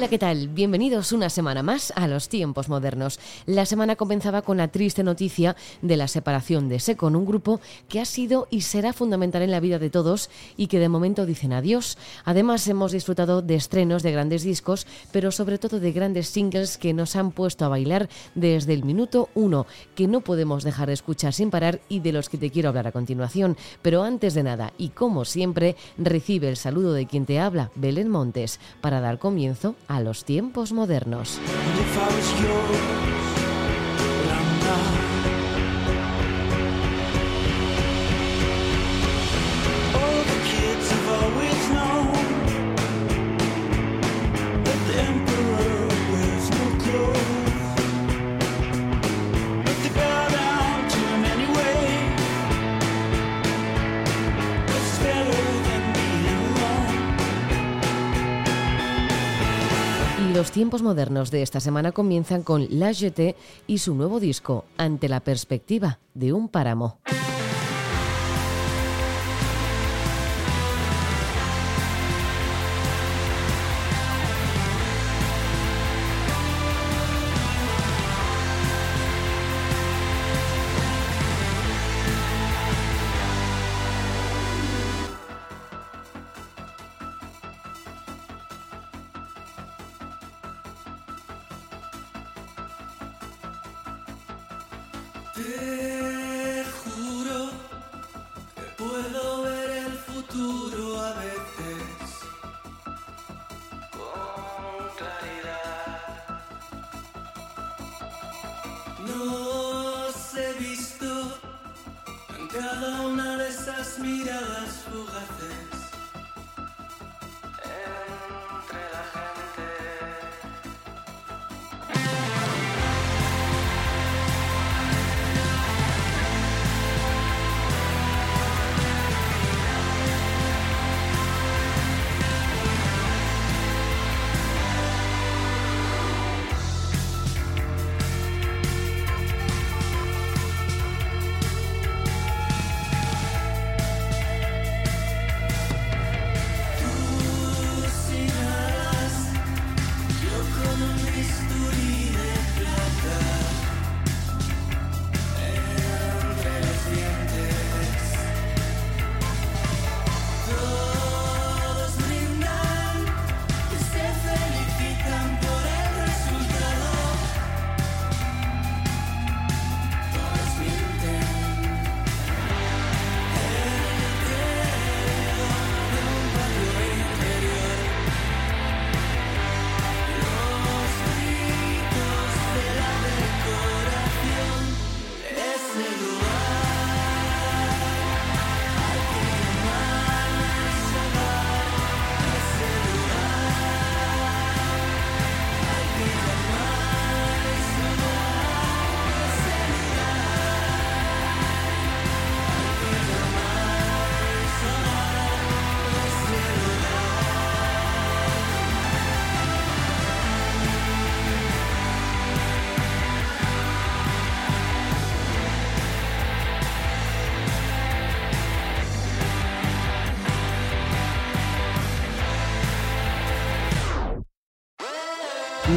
Hola, ¿qué tal? Bienvenidos una semana más a los tiempos modernos. La semana comenzaba con la triste noticia de la separación de Secon, un grupo que ha sido y será fundamental en la vida de todos y que de momento dicen adiós. Además, hemos disfrutado de estrenos de grandes discos, pero sobre todo de grandes singles que nos han puesto a bailar desde el minuto uno, que no podemos dejar de escuchar sin parar y de los que te quiero hablar a continuación. Pero antes de nada, y como siempre, recibe el saludo de quien te habla, Belén Montes, para dar comienzo los tiempos modernos. Los tiempos modernos de esta semana comienzan con La GT y su nuevo disco, Ante la perspectiva de un páramo.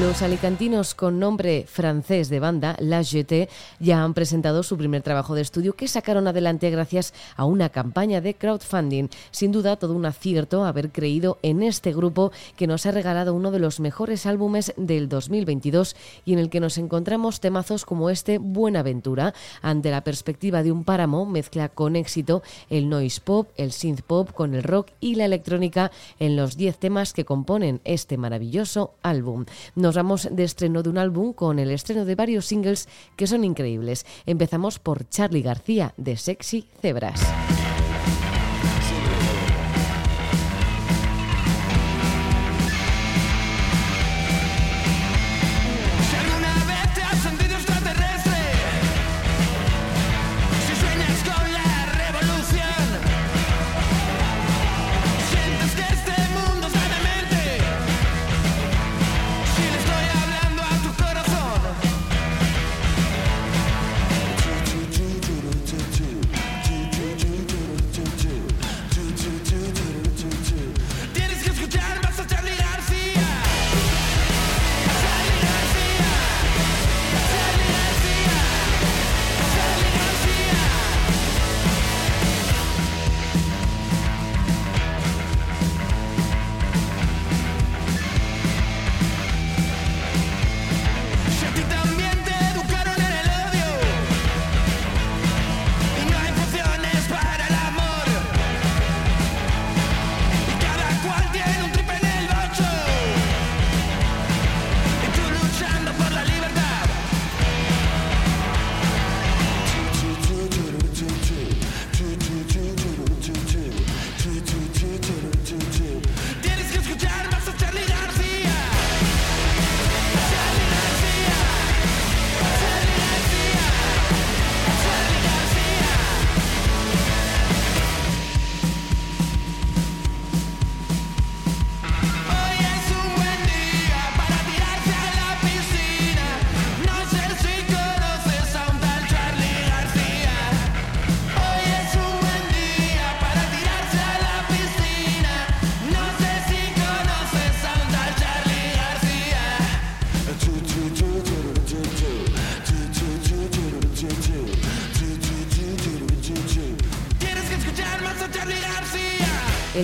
Los alicantinos con nombre francés de banda, La GT, ya han presentado su primer trabajo de estudio que sacaron adelante gracias a una campaña de crowdfunding. Sin duda, todo un acierto haber creído en este grupo que nos ha regalado uno de los mejores álbumes del 2022 y en el que nos encontramos temazos como este Buenaventura. Ante la perspectiva de un páramo, mezcla con éxito el noise pop, el synth pop con el rock y la electrónica en los 10 temas que componen este maravilloso álbum. Nos vamos de estreno de un álbum con el estreno de varios singles que son increíbles. Empezamos por Charlie García de Sexy Cebras.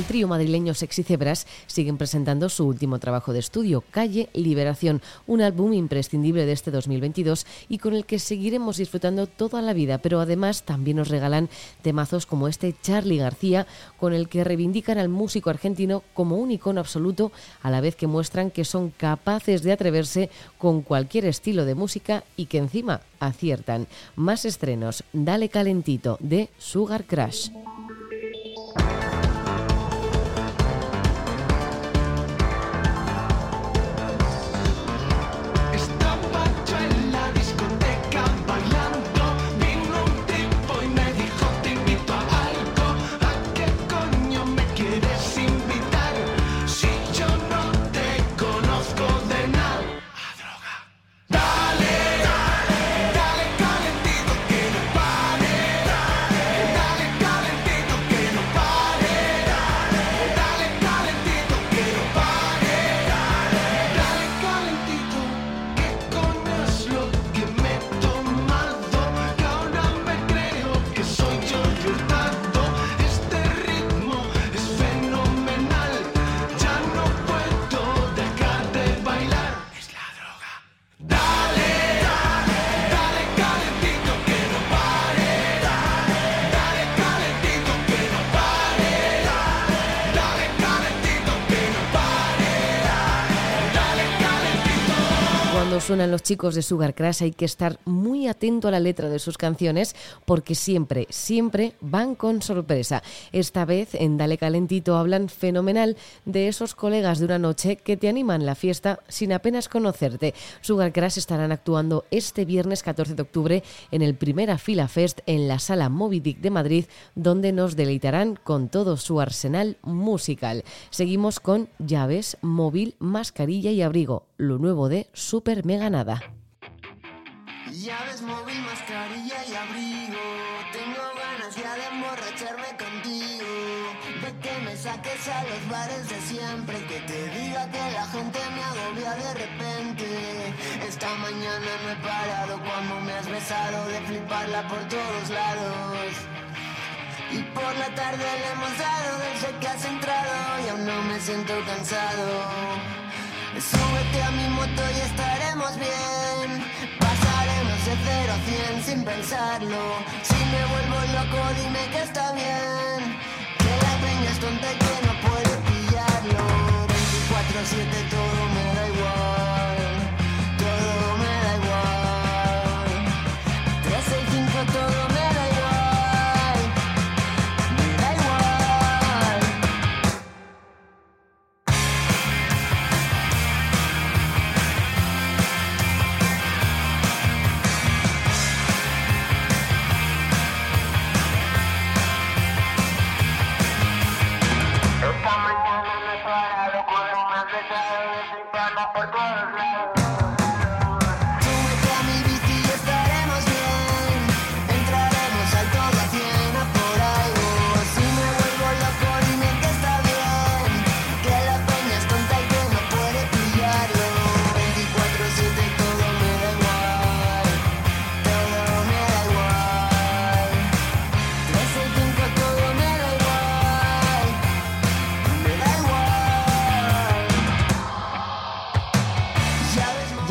Trío madrileño Sexy Cebras siguen presentando su último trabajo de estudio, Calle Liberación, un álbum imprescindible de este 2022 y con el que seguiremos disfrutando toda la vida, pero además también nos regalan temazos como este Charlie García, con el que reivindican al músico argentino como un icono absoluto, a la vez que muestran que son capaces de atreverse con cualquier estilo de música y que encima aciertan. Más estrenos, Dale Calentito de Sugar Crash. Suenan los chicos de Sugar Crash hay que estar muy atento a la letra de sus canciones porque siempre, siempre van con sorpresa. Esta vez en Dale Calentito hablan fenomenal de esos colegas de una noche que te animan la fiesta sin apenas conocerte. Sugar Crash estarán actuando este viernes 14 de octubre en el Primera Fila Fest en la Sala Moby Dick de Madrid donde nos deleitarán con todo su arsenal musical. Seguimos con llaves, móvil, mascarilla y abrigo, lo nuevo de Super Mega nada. Llaves, móvil, mascarilla y abrigo. Tengo ganas ya de emborracharme contigo. De que me saques a los bares de siempre, que te diga que la gente me agobia de repente. Esta mañana no he parado cuando me has besado de fliparla por todos lados. Y por la tarde le hemos dado desde que has entrado y aún no me siento cansado. Súbete a mi moto y estaremos bien. Pasaremos de cero a cien sin pensarlo. Si me vuelvo loco, dime que está bien. Que la peña es tonta y que no puede pillarlo. 24-7 todo me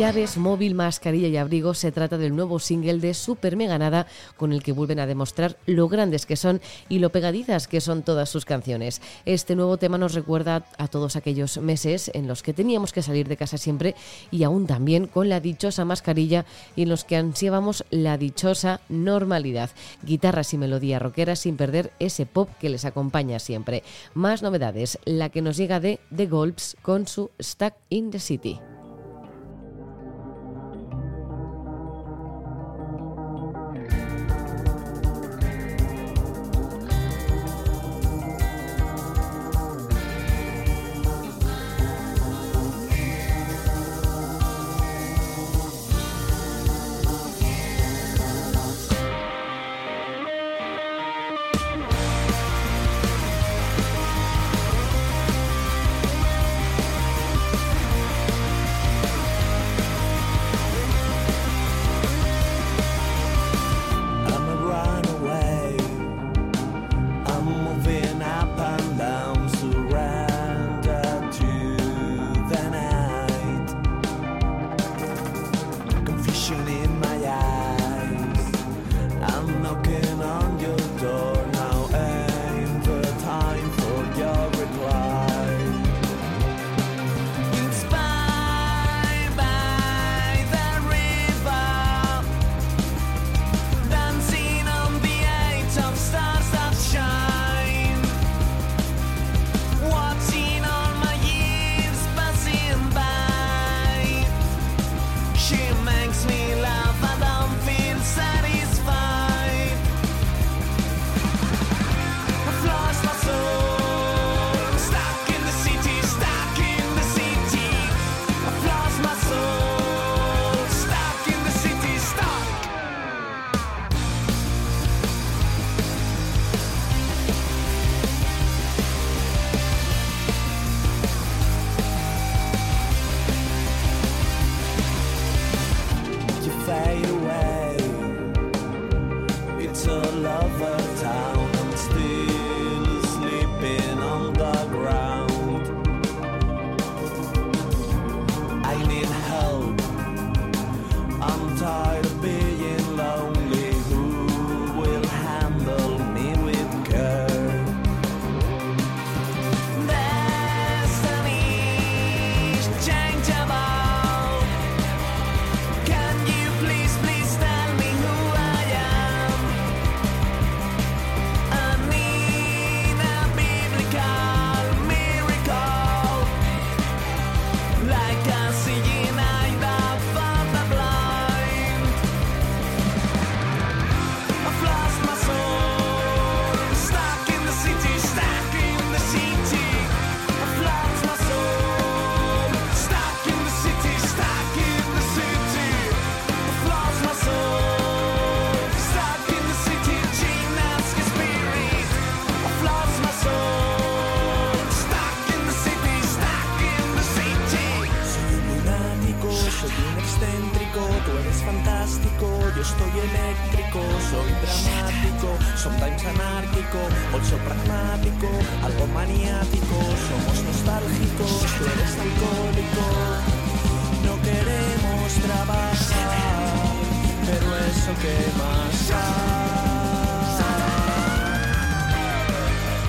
Llaves, móvil, mascarilla y abrigo se trata del nuevo single de Super Meganada con el que vuelven a demostrar lo grandes que son y lo pegadizas que son todas sus canciones. Este nuevo tema nos recuerda a todos aquellos meses en los que teníamos que salir de casa siempre y aún también con la dichosa mascarilla y en los que ansiábamos la dichosa normalidad. Guitarras y melodía rockera sin perder ese pop que les acompaña siempre. Más novedades, la que nos llega de The Golps con su Stuck in the City.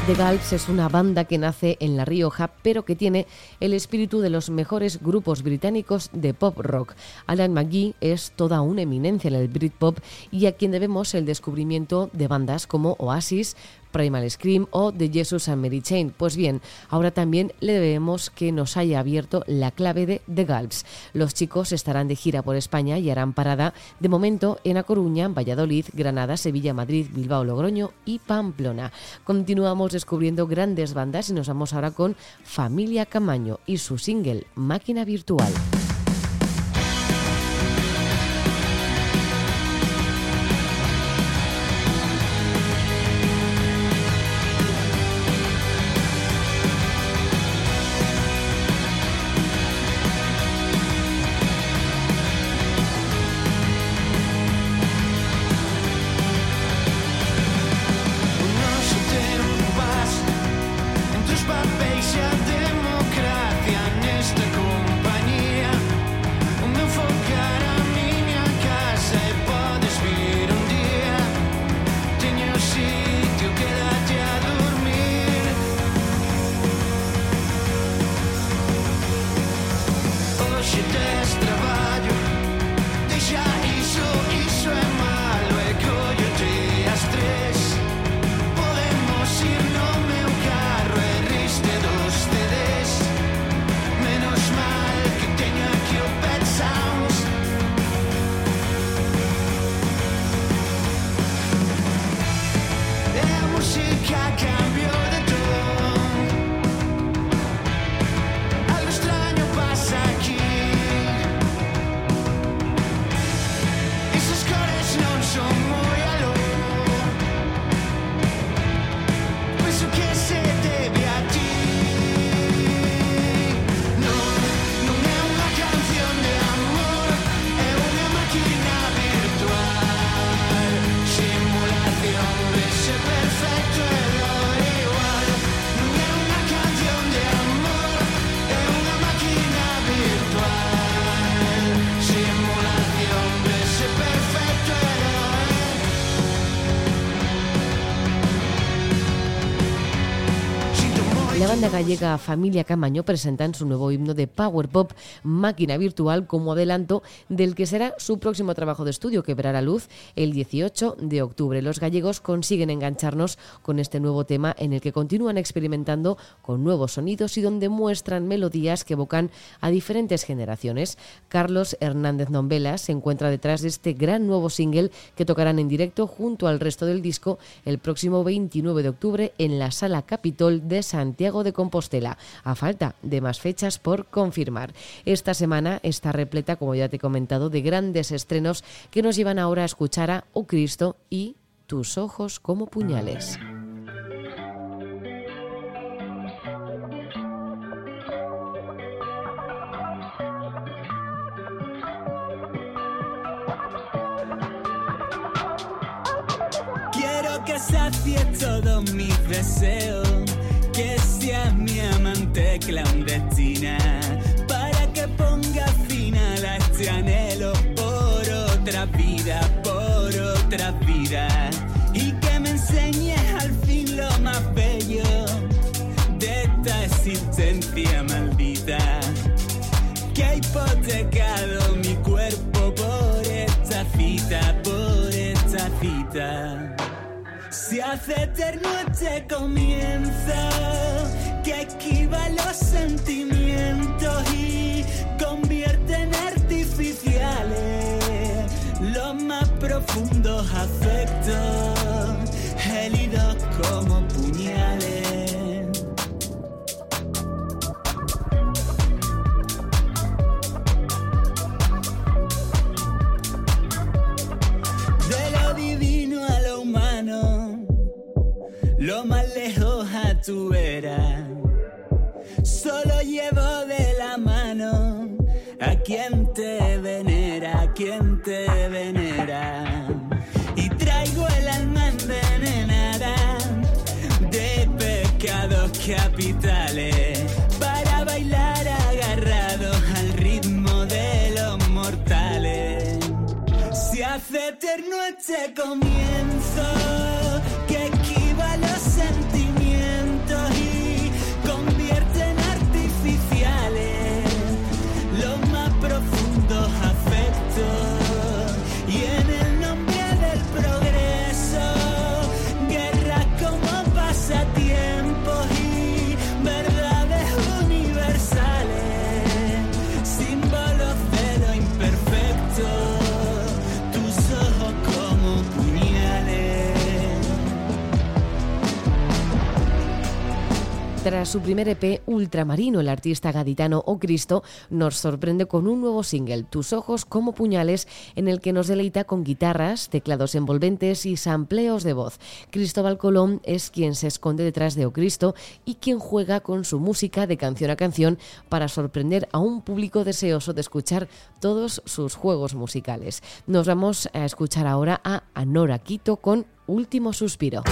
The Galps es una banda que nace en La Rioja, pero que tiene el espíritu de los mejores grupos británicos de pop rock. Alan McGee es toda una eminencia en el Britpop y a quien debemos el descubrimiento de bandas como Oasis, Primal Scream o The Jesus and Mary Chain. Pues bien, ahora también le debemos que nos haya abierto la clave de The Galps. Los chicos estarán de gira por España y harán parada de momento en A Coruña, Valladolid, Granada, Sevilla, Madrid, Bilbao, Logroño y Pamplona. Continuamos descubriendo grandes bandas y nos vamos ahora con Familia Camaño y su single Máquina Virtual. Banda gallega Familia Camaño presentan su nuevo himno de Power Pop Máquina Virtual como adelanto del que será su próximo trabajo de estudio que verá la luz el 18 de octubre. Los gallegos consiguen engancharnos con este nuevo tema en el que continúan experimentando con nuevos sonidos y donde muestran melodías que evocan a diferentes generaciones. Carlos Hernández Nombela se encuentra detrás de este gran nuevo single que tocarán en directo junto al resto del disco el próximo 29 de octubre en la Sala Capitol de Santiago de Compostela, a falta de más fechas por confirmar. Esta semana está repleta, como ya te he comentado, de grandes estrenos que nos llevan ahora a escuchar a Oh Cristo y Tus ojos como puñales. Que sacie todos mis deseos que seas mi amante clandestina para que ponga final a este anhelo por otra vida, por otra vida y que me enseñes al fin lo más bello de esta existencia maldita que ha hipotecado mi cuerpo por esta cita, por esta cita. Eterno este comienzo que esquiva los sentimientos y convierte en artificiales los más profundos afectos, gélidos como lo más lejos a tu vera. Solo llevo de la mano a quien te venera a quien te venera. Y traigo el alma envenenada de pecados capitales para bailar agarrados al ritmo de los mortales. Se hace eterno este comienzo Tras su primer EP, Ultramarino, el artista gaditano O Cristo nos sorprende con un nuevo single, Tus ojos como puñales, en el que nos deleita con guitarras, teclados envolventes y sampleos de voz. Cristóbal Colón es quien se esconde detrás de O Cristo y quien juega con su música de canción a canción para sorprender a un público deseoso de escuchar todos sus juegos musicales. Nos vamos a escuchar ahora a Anora Quito con Último Suspiro.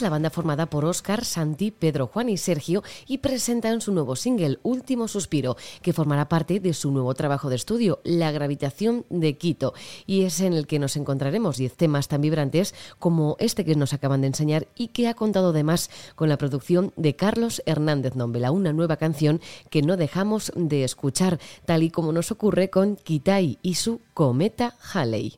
La banda formada por Óscar, Santi, Pedro, Juan y Sergio y presentan su nuevo single, Último Suspiro, que formará parte de su nuevo trabajo de estudio, La Gravitación de Quito, y es en el que nos encontraremos 10 temas tan vibrantes como este que nos acaban de enseñar y que ha contado además con la producción de Carlos Hernández Nombela, una nueva canción que no dejamos de escuchar, tal y como nos ocurre con Kitai y su Cometa Halley.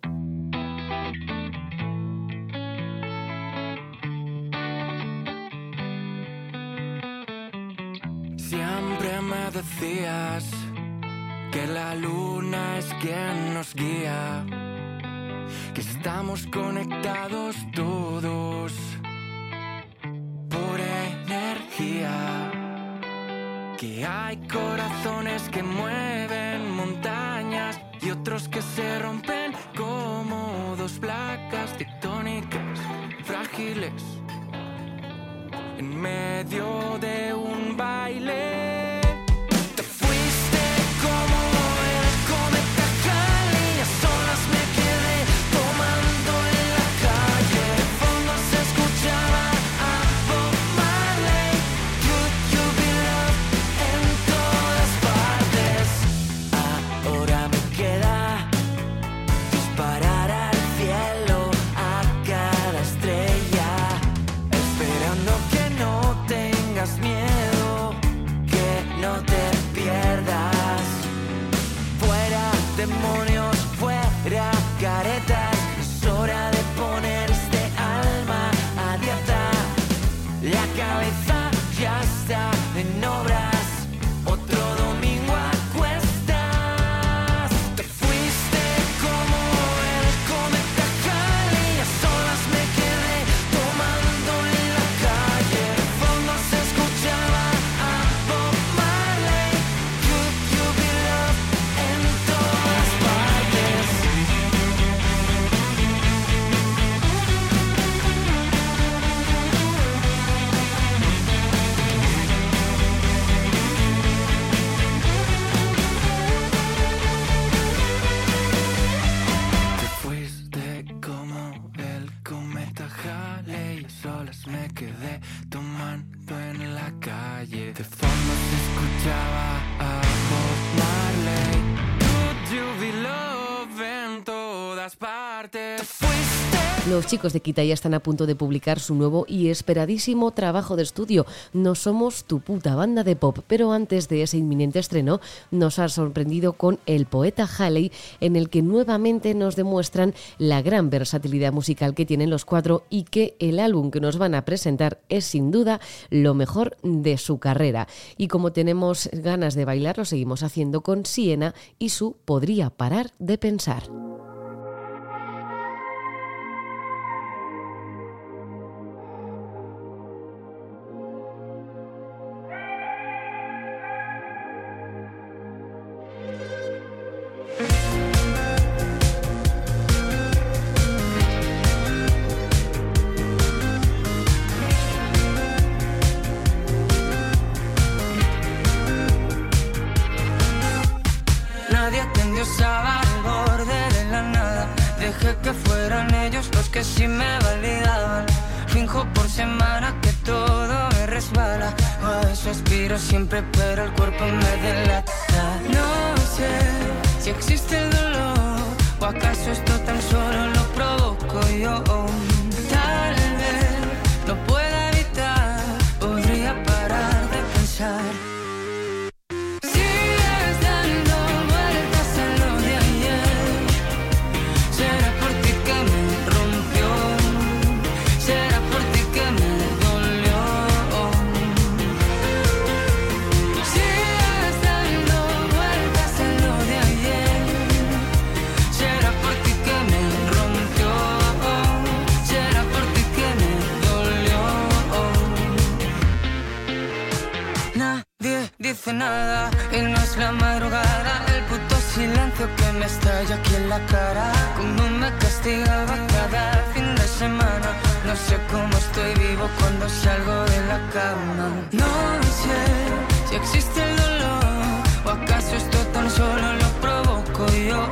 Que la luna es quien nos guía, que estamos conectados todos por energía, Que hay corazones que mueven montañas y otros que se rompen como dos placas tectónicas frágiles en medio de un baile. Todas partes Los chicos de Kita ya están a punto de publicar su nuevo y esperadísimo trabajo de estudio. No somos tu puta banda de pop, pero antes de ese inminente estreno nos ha sorprendido con El poeta Halley, en el que nuevamente nos demuestran la gran versatilidad musical que tienen los cuatro y que el álbum que nos van a presentar es sin duda lo mejor de su carrera. Y como tenemos ganas de bailar, lo seguimos haciendo con Siena y su Podría parar de pensar. Que sí me validaban. Finjo por semana que todo me resbala. A eso siempre, pero el cuerpo me delata. No sé si existe el dolor o acaso esto tan solo lo provoco yo. Dice nada y no es la madrugada. El puto silencio que me estalla aquí en la cara. Como me castigaba cada fin de semana. No sé cómo estoy vivo cuando salgo de la cama. No sé si existe el dolor O acaso esto tan solo lo provoco yo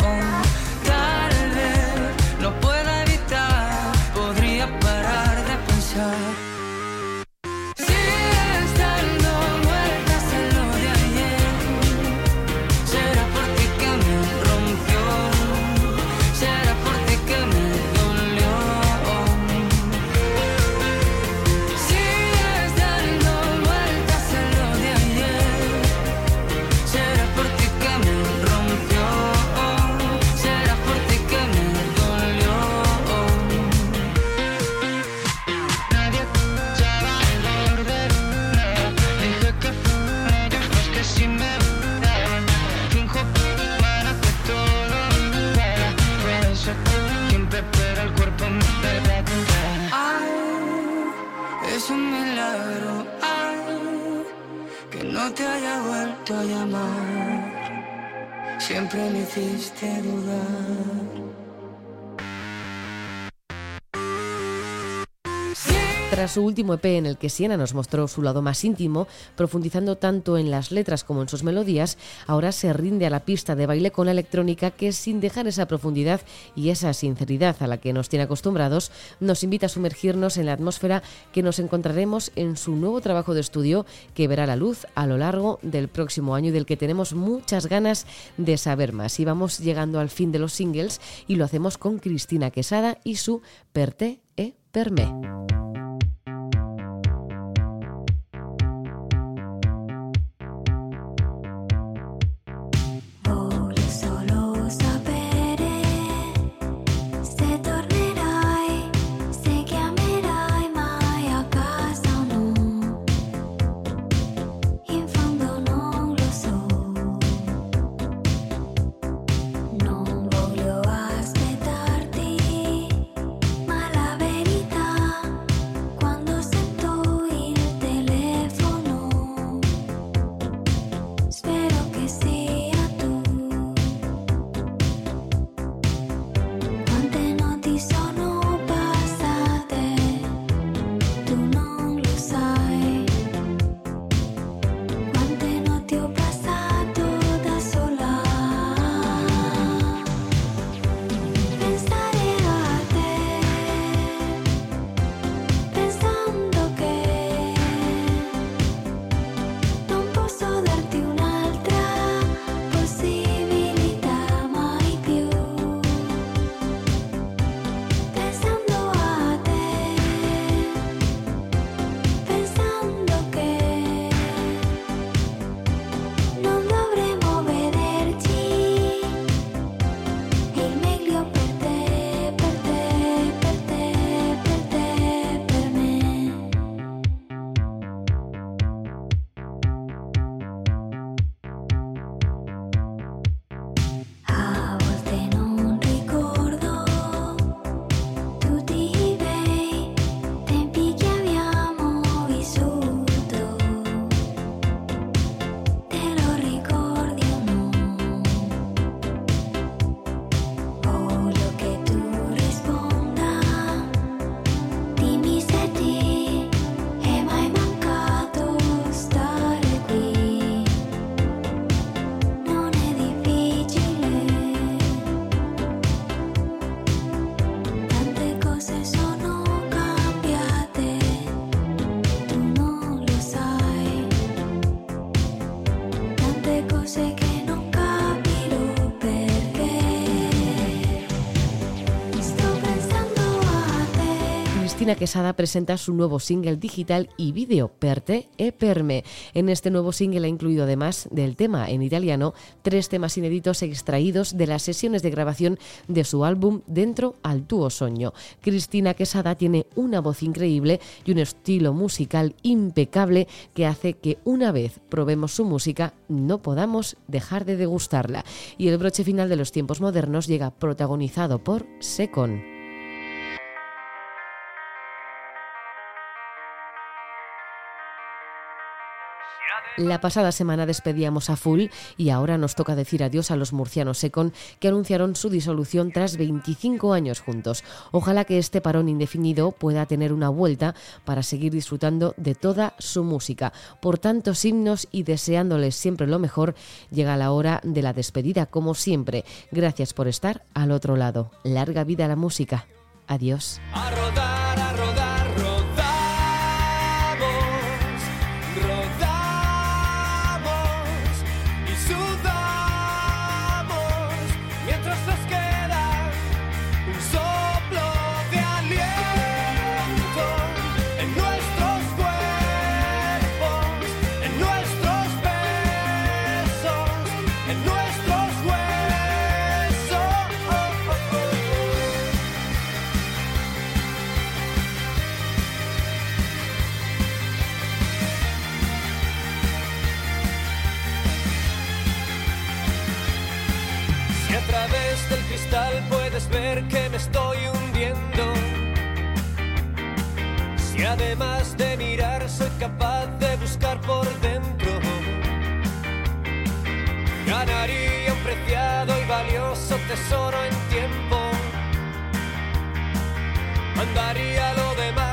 su último EP en el que Siena nos mostró su lado más íntimo, profundizando tanto en las letras como en sus melodías, ahora se rinde a la pista de baile con la electrónica que sin dejar esa profundidad y esa sinceridad a la que nos tiene acostumbrados, nos invita a sumergirnos en la atmósfera que nos encontraremos en su nuevo trabajo de estudio que verá la luz a lo largo del próximo año y del que tenemos muchas ganas de saber más. Y vamos llegando al fin de los singles y lo hacemos con Cristina Quesada y su Perte e Per Cristina Quesada presenta su nuevo single digital y vídeo, Perte e Perme. En este nuevo single ha incluido además del tema en italiano tres temas inéditos extraídos de las sesiones de grabación de su álbum Dentro al tuo sogno. Cristina Quesada tiene una voz increíble y un estilo musical impecable que hace que una vez probemos su música no podamos dejar de degustarla. Y el broche final de los tiempos modernos llega protagonizado por Secon. La pasada semana despedíamos a Full y ahora nos toca decir adiós a los murcianos Secon que anunciaron su disolución tras 25 años juntos. Ojalá que este parón indefinido pueda tener una vuelta para seguir disfrutando de toda su música. Por tantos himnos y deseándoles siempre lo mejor, llega la hora de la despedida como siempre. Gracias por estar al otro lado. Larga vida a la música. Adiós. Ver que me estoy hundiendo. Si además de mirar soy capaz de buscar por dentro. Ganaría un preciado y valioso tesoro en tiempo. Mandaría lo demás